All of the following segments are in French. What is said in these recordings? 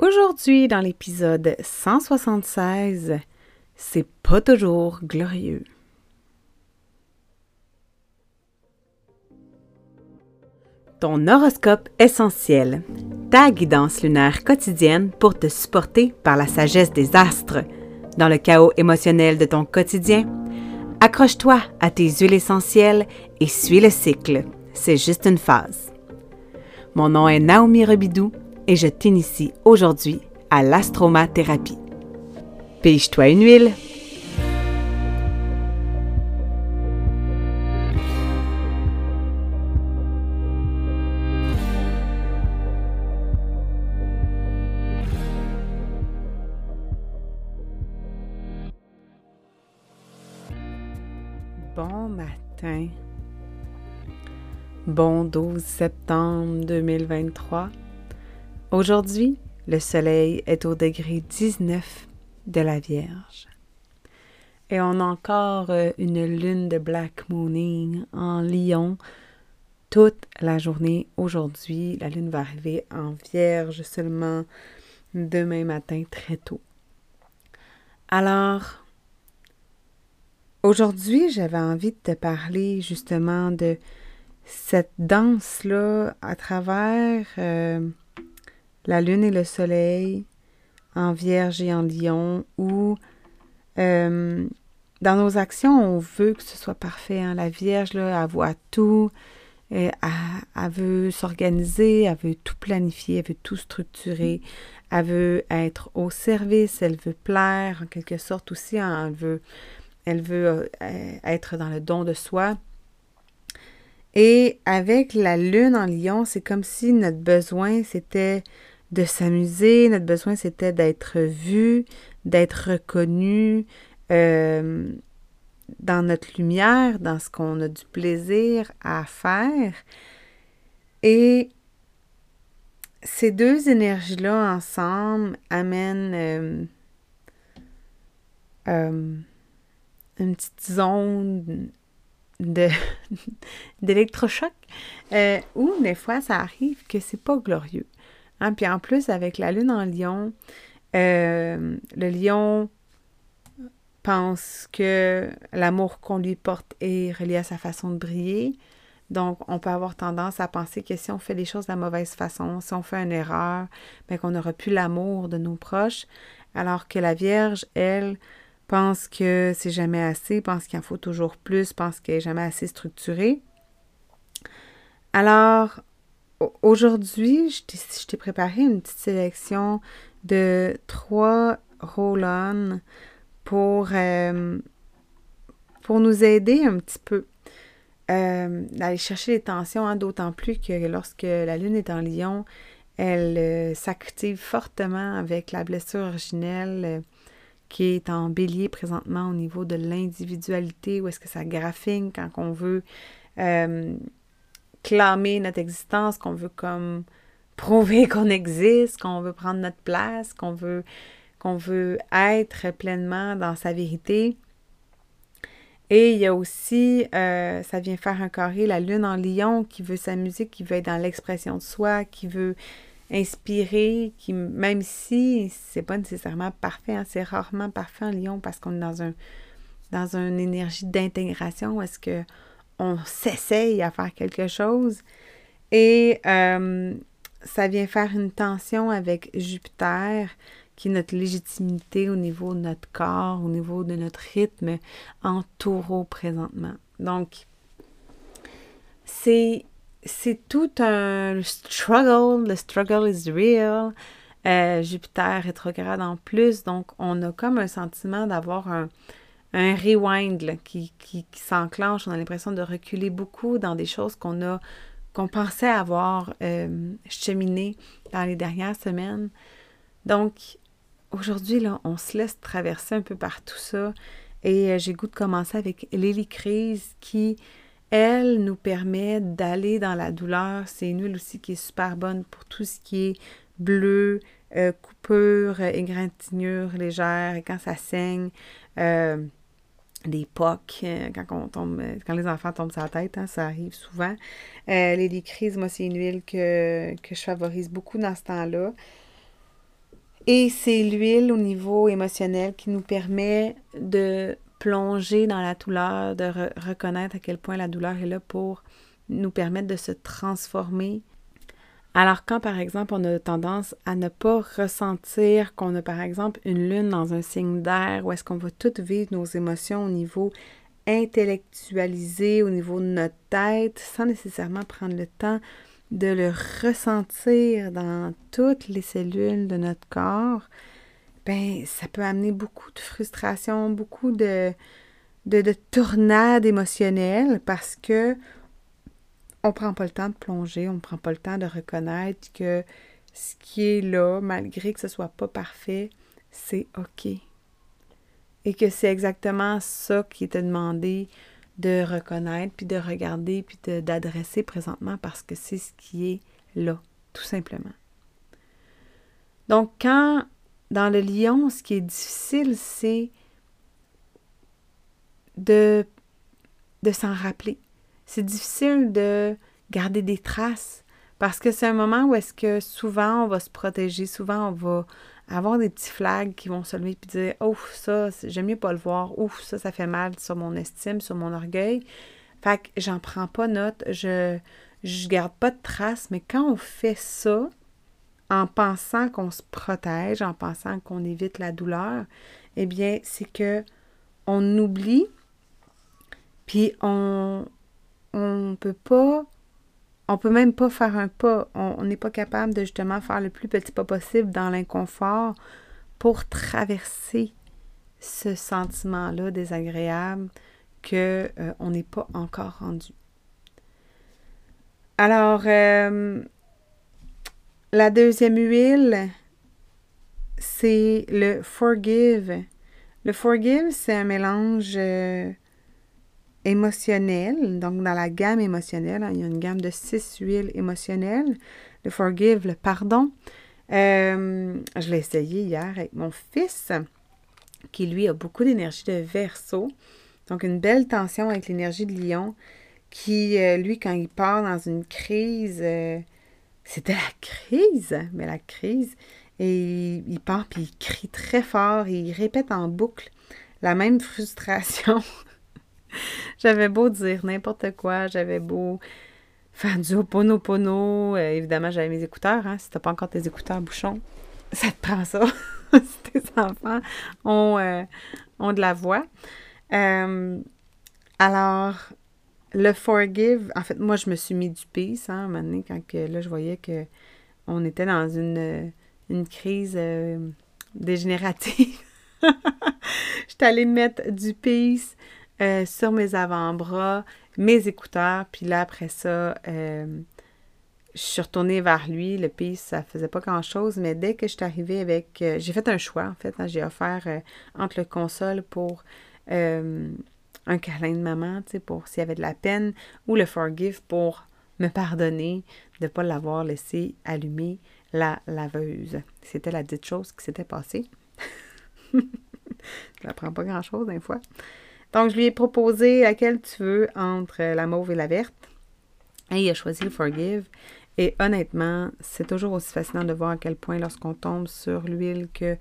Aujourd'hui, dans l'épisode 176, c'est pas toujours glorieux. Ton horoscope essentiel, ta guidance lunaire quotidienne pour te supporter par la sagesse des astres. Dans le chaos émotionnel de ton quotidien, accroche-toi à tes huiles essentielles et suis le cycle. C'est juste une phase. Mon nom est Naomi Rebidou et je t'initie aujourd'hui à l'astromathérapie. Pige-toi une huile. Bon matin. Bon 12 septembre 2023. Aujourd'hui, le Soleil est au degré 19 de la Vierge. Et on a encore euh, une lune de Black Mooning en Lion toute la journée aujourd'hui. La lune va arriver en Vierge seulement demain matin très tôt. Alors, aujourd'hui, j'avais envie de te parler justement de cette danse-là à travers euh, la lune et le soleil en vierge et en lion où euh, dans nos actions, on veut que ce soit parfait. Hein. La vierge, là, elle voit tout. Elle, elle veut s'organiser, elle veut tout planifier, elle veut tout structurer, elle veut être au service, elle veut plaire en quelque sorte aussi, hein. elle veut, elle veut euh, être dans le don de soi. Et avec la lune en lion, c'est comme si notre besoin, c'était de s'amuser, notre besoin, c'était d'être vu, d'être reconnu euh, dans notre lumière, dans ce qu'on a du plaisir à faire. Et ces deux énergies-là ensemble amènent euh, euh, une petite zone d'électrochoc euh, où des fois ça arrive que c'est pas glorieux. Hein? Puis en plus, avec la lune en lion, euh, le lion pense que l'amour qu'on lui porte est relié à sa façon de briller. Donc, on peut avoir tendance à penser que si on fait les choses de la mauvaise façon, si on fait une erreur, bien qu'on n'aura plus l'amour de nos proches, alors que la Vierge, elle, pense que c'est jamais assez, pense qu'il en faut toujours plus, pense qu'elle n'est jamais assez Alors, aujourd'hui, je t'ai préparé une petite sélection de trois roll-on pour, euh, pour nous aider un petit peu euh, d'aller chercher les tensions, hein, d'autant plus que lorsque la Lune est en lion, elle euh, s'active fortement avec la blessure originelle qui est en bélier présentement au niveau de l'individualité, où est-ce que ça graphine quand on veut euh, clamer notre existence, qu'on veut comme prouver qu'on existe, qu'on veut prendre notre place, qu'on veut, qu'on veut être pleinement dans sa vérité. Et il y a aussi, euh, ça vient faire un carré, la lune en lion qui veut s'amuser, qui veut être dans l'expression de soi, qui veut inspiré, qui, même si c'est pas nécessairement parfait, hein, c'est rarement parfait en Lyon parce qu'on est dans un dans une énergie d'intégration, est-ce que on s'essaye à faire quelque chose et euh, ça vient faire une tension avec Jupiter qui est notre légitimité au niveau de notre corps, au niveau de notre rythme en taureau présentement. Donc, c'est c'est tout un struggle. Le struggle is real. Euh, Jupiter rétrograde en plus, donc on a comme un sentiment d'avoir un, un rewind qui, s'enclenche. On a l'impression de reculer beaucoup dans des choses qu'on a qu'on pensait avoir euh, cheminé dans les dernières semaines. Donc aujourd'hui, là, on se laisse traverser un peu par tout ça. Et euh, j'ai goût de commencer avec Lily qui elle nous permet d'aller dans la douleur. C'est une huile aussi qui est super bonne pour tout ce qui est bleu, euh, coupure, égratignure légère, et quand ça saigne, euh, des euh, quand, on tombe, quand les enfants tombent sur la tête, hein, ça arrive souvent. les crises, moi, c'est une huile que, que je favorise beaucoup dans ce temps-là. Et c'est l'huile au niveau émotionnel qui nous permet de plonger dans la douleur, de reconnaître à quel point la douleur est là pour nous permettre de se transformer. Alors quand par exemple on a tendance à ne pas ressentir qu'on a par exemple une lune dans un signe d'air, où est-ce qu'on va tout vivre nos émotions au niveau intellectualisé, au niveau de notre tête, sans nécessairement prendre le temps de le ressentir dans toutes les cellules de notre corps, ben ça peut amener beaucoup de frustration, beaucoup de, de, de tornades émotionnelles parce que on prend pas le temps de plonger, on prend pas le temps de reconnaître que ce qui est là, malgré que ce soit pas parfait, c'est OK. Et que c'est exactement ça qui était demandé de reconnaître, puis de regarder, puis d'adresser présentement parce que c'est ce qui est là, tout simplement. Donc, quand dans le lion, ce qui est difficile, c'est de, de s'en rappeler. C'est difficile de garder des traces parce que c'est un moment où est-ce que souvent on va se protéger, souvent on va avoir des petits flags qui vont se lever et dire Ouf, ça, j'aime mieux pas le voir. Ouf, ça, ça fait mal sur mon estime, sur mon orgueil. Fait que j'en prends pas note, je, je garde pas de traces, mais quand on fait ça, en pensant qu'on se protège, en pensant qu'on évite la douleur, eh bien, c'est que on oublie, puis on on peut pas on peut même pas faire un pas. On n'est pas capable de justement faire le plus petit pas possible dans l'inconfort pour traverser ce sentiment-là désagréable que euh, n'est pas encore rendu. Alors, euh, la deuxième huile, c'est le forgive. Le forgive, c'est un mélange euh, émotionnel, donc dans la gamme émotionnelle, hein, il y a une gamme de six huiles émotionnelles. Le forgive, le pardon. Euh, je l'ai essayé hier avec mon fils, qui lui a beaucoup d'énergie de verso. Donc une belle tension avec l'énergie de lion, qui, euh, lui, quand il part dans une crise, euh, c'était la crise, mais la crise, et il part puis il crie très fort, et il répète en boucle la même frustration j'avais beau dire n'importe quoi, j'avais beau faire du oponopono. Euh, évidemment, j'avais mes écouteurs. Hein, si t'as pas encore tes écouteurs bouchons, ça te prend ça. si tes enfants ont, euh, ont de la voix. Euh, alors, le forgive, en fait, moi, je me suis mis du peace, hein, à un moment donné, quand que, là, je voyais que on était dans une, une crise dégénérative. J'étais allée mettre du peace euh, sur mes avant-bras, mes écouteurs, puis là, après ça, euh, je suis retournée vers lui. Le pays, ça faisait pas grand-chose, mais dès que je suis arrivée avec... Euh, j'ai fait un choix, en fait. Hein, j'ai offert entre le console pour un câlin de maman, tu sais, pour s'il y avait de la peine, ou le forgive pour me pardonner de ne pas l'avoir laissé allumer la laveuse. C'était la dite chose qui s'était passée. je n'apprends pas grand-chose, des fois. Donc, je lui ai proposé laquelle tu veux entre la mauve et la verte. Et il a choisi le Forgive. Et honnêtement, c'est toujours aussi fascinant de voir à quel point, lorsqu'on tombe sur l'huile que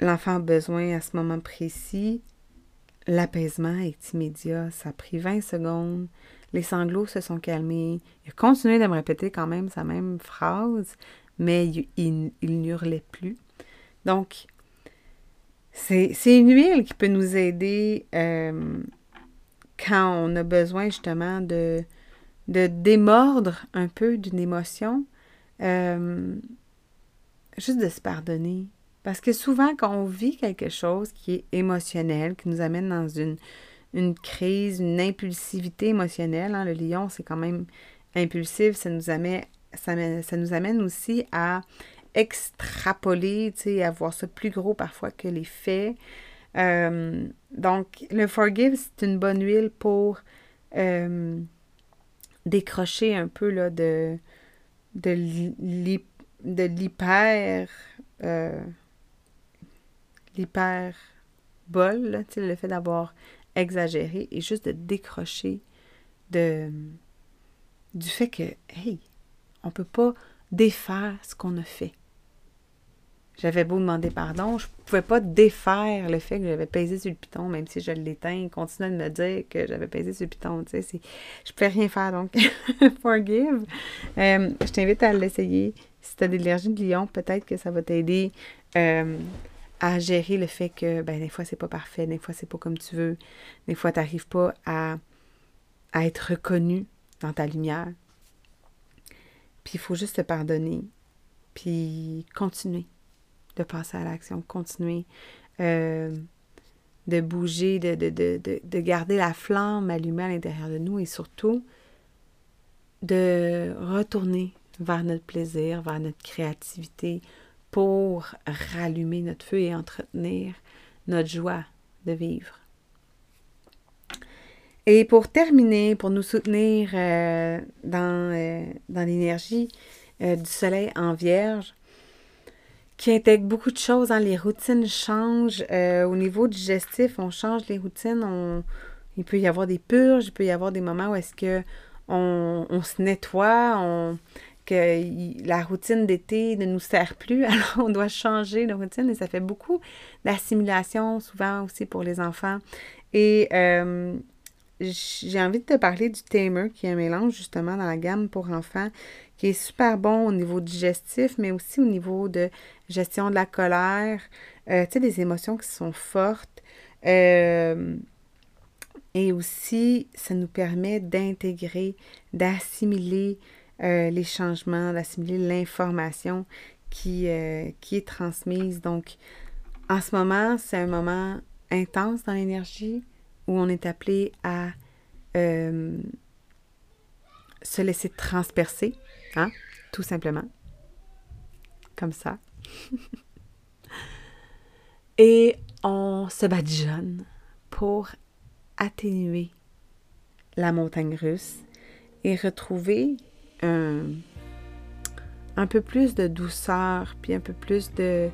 l'enfant a besoin à ce moment précis, l'apaisement est immédiat. Ça a pris 20 secondes. Les sanglots se sont calmés. Il a continué de me répéter quand même sa même phrase, mais il, il, plus. Donc, c'est une huile qui peut nous aider euh, quand on a besoin justement de, de démordre un peu d'une émotion, euh, juste de se pardonner. Parce que souvent, quand on vit quelque chose qui est émotionnel, qui nous amène dans une, une crise, une impulsivité émotionnelle, hein, le lion, c'est quand même impulsif, ça nous amène, ça, ça nous amène aussi à extrapoler, tu sais, à voir ça plus gros parfois que les faits. Euh, donc, le Forgive, c'est une bonne huile pour euh, décrocher un peu de, de l'hyper euh, le fait d'avoir exagéré et juste de décrocher du fait que, hey, on peut pas défaire ce qu'on a fait. J'avais beau demander pardon, je pouvais pas défaire le fait que j'avais pesé sur le piton, même si je l'éteins, il continuait de me dire que j'avais pesé sur le piton. Tu sais, je pouvais rien faire, donc forgive. Euh, je t'invite à l'essayer. Si tu as de l'allergie de lion, peut-être que ça va t'aider euh, à gérer le fait que ben, des fois, c'est pas parfait, des fois, c'est pas comme tu veux, des fois, tu n'arrives pas à, à être reconnu dans ta lumière. Puis il faut juste te pardonner, puis continuer de passer à l'action, continuer euh, de bouger, de, de, de, garder la flamme allumée à l'intérieur de nous et surtout de retourner vers notre plaisir, vers notre créativité pour rallumer notre feu et entretenir notre joie de vivre. Et pour terminer, pour nous soutenir euh, euh, dans l'énergie du soleil en vierge, qui intègre beaucoup de choses. hein. Les routines changent. Euh, au niveau digestif, on change les routines. On, il peut y avoir des purges, il peut y avoir des moments où est-ce que on, se nettoie, on, que la routine d'été ne nous sert plus, alors on doit changer de routine et ça fait beaucoup d'assimilation, souvent aussi pour les enfants. Et euh, j'ai envie de te parler du Tamer, qui est un mélange justement dans la gamme pour enfants, qui est super bon au niveau digestif, mais aussi au niveau de gestion de la colère, euh, tu sais, des émotions qui sont fortes. Euh, et aussi, ça nous permet d'intégrer, d'assimiler euh, les changements, d'assimiler l'information qui, qui est transmise. Donc, en ce moment, c'est un moment intense dans l'énergie où on est appelé à se laisser transpercer, hein, tout simplement. Comme ça. Et on se badigeonne pour atténuer la montagne russe et retrouver un, un peu plus de douceur, puis un peu plus de,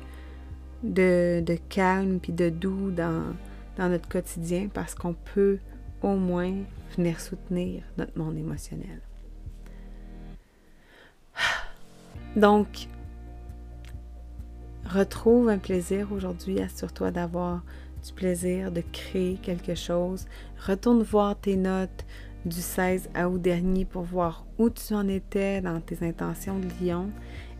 de, de calme, puis de doux dans, dans notre quotidien parce qu'on peut au moins venir soutenir notre monde émotionnel. Donc, Retrouve un plaisir aujourd'hui, assure-toi d'avoir du plaisir de créer quelque chose. Retourne voir tes notes du 16 à août dernier pour voir où tu en étais dans tes intentions de lion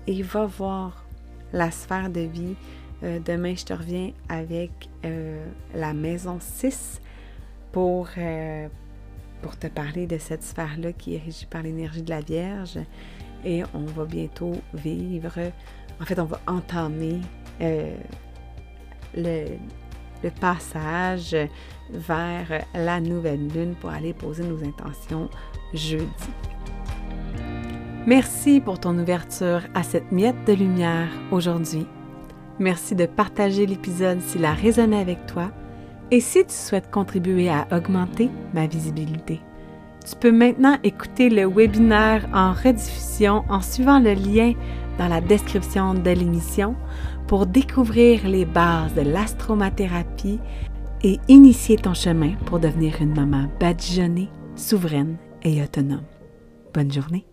et va voir la sphère de vie. Euh, demain, je te reviens avec euh, la maison 6 pour, euh, pour te parler de cette sphère-là qui est régie par l'énergie de la Vierge. Et on va bientôt vivre en fait, on va entamer euh, le, passage vers la nouvelle lune pour aller poser nos intentions jeudi. Merci pour ton ouverture à cette miette de lumière aujourd'hui. Merci de partager l'épisode s'il a résonné avec toi et si tu souhaites contribuer à augmenter ma visibilité. Tu peux maintenant écouter le webinaire en rediffusion en suivant le lien dans la description de l'émission pour découvrir les bases de l'astromathérapie et initier ton chemin pour devenir une maman badigeonnée, souveraine et autonome. Bonne journée!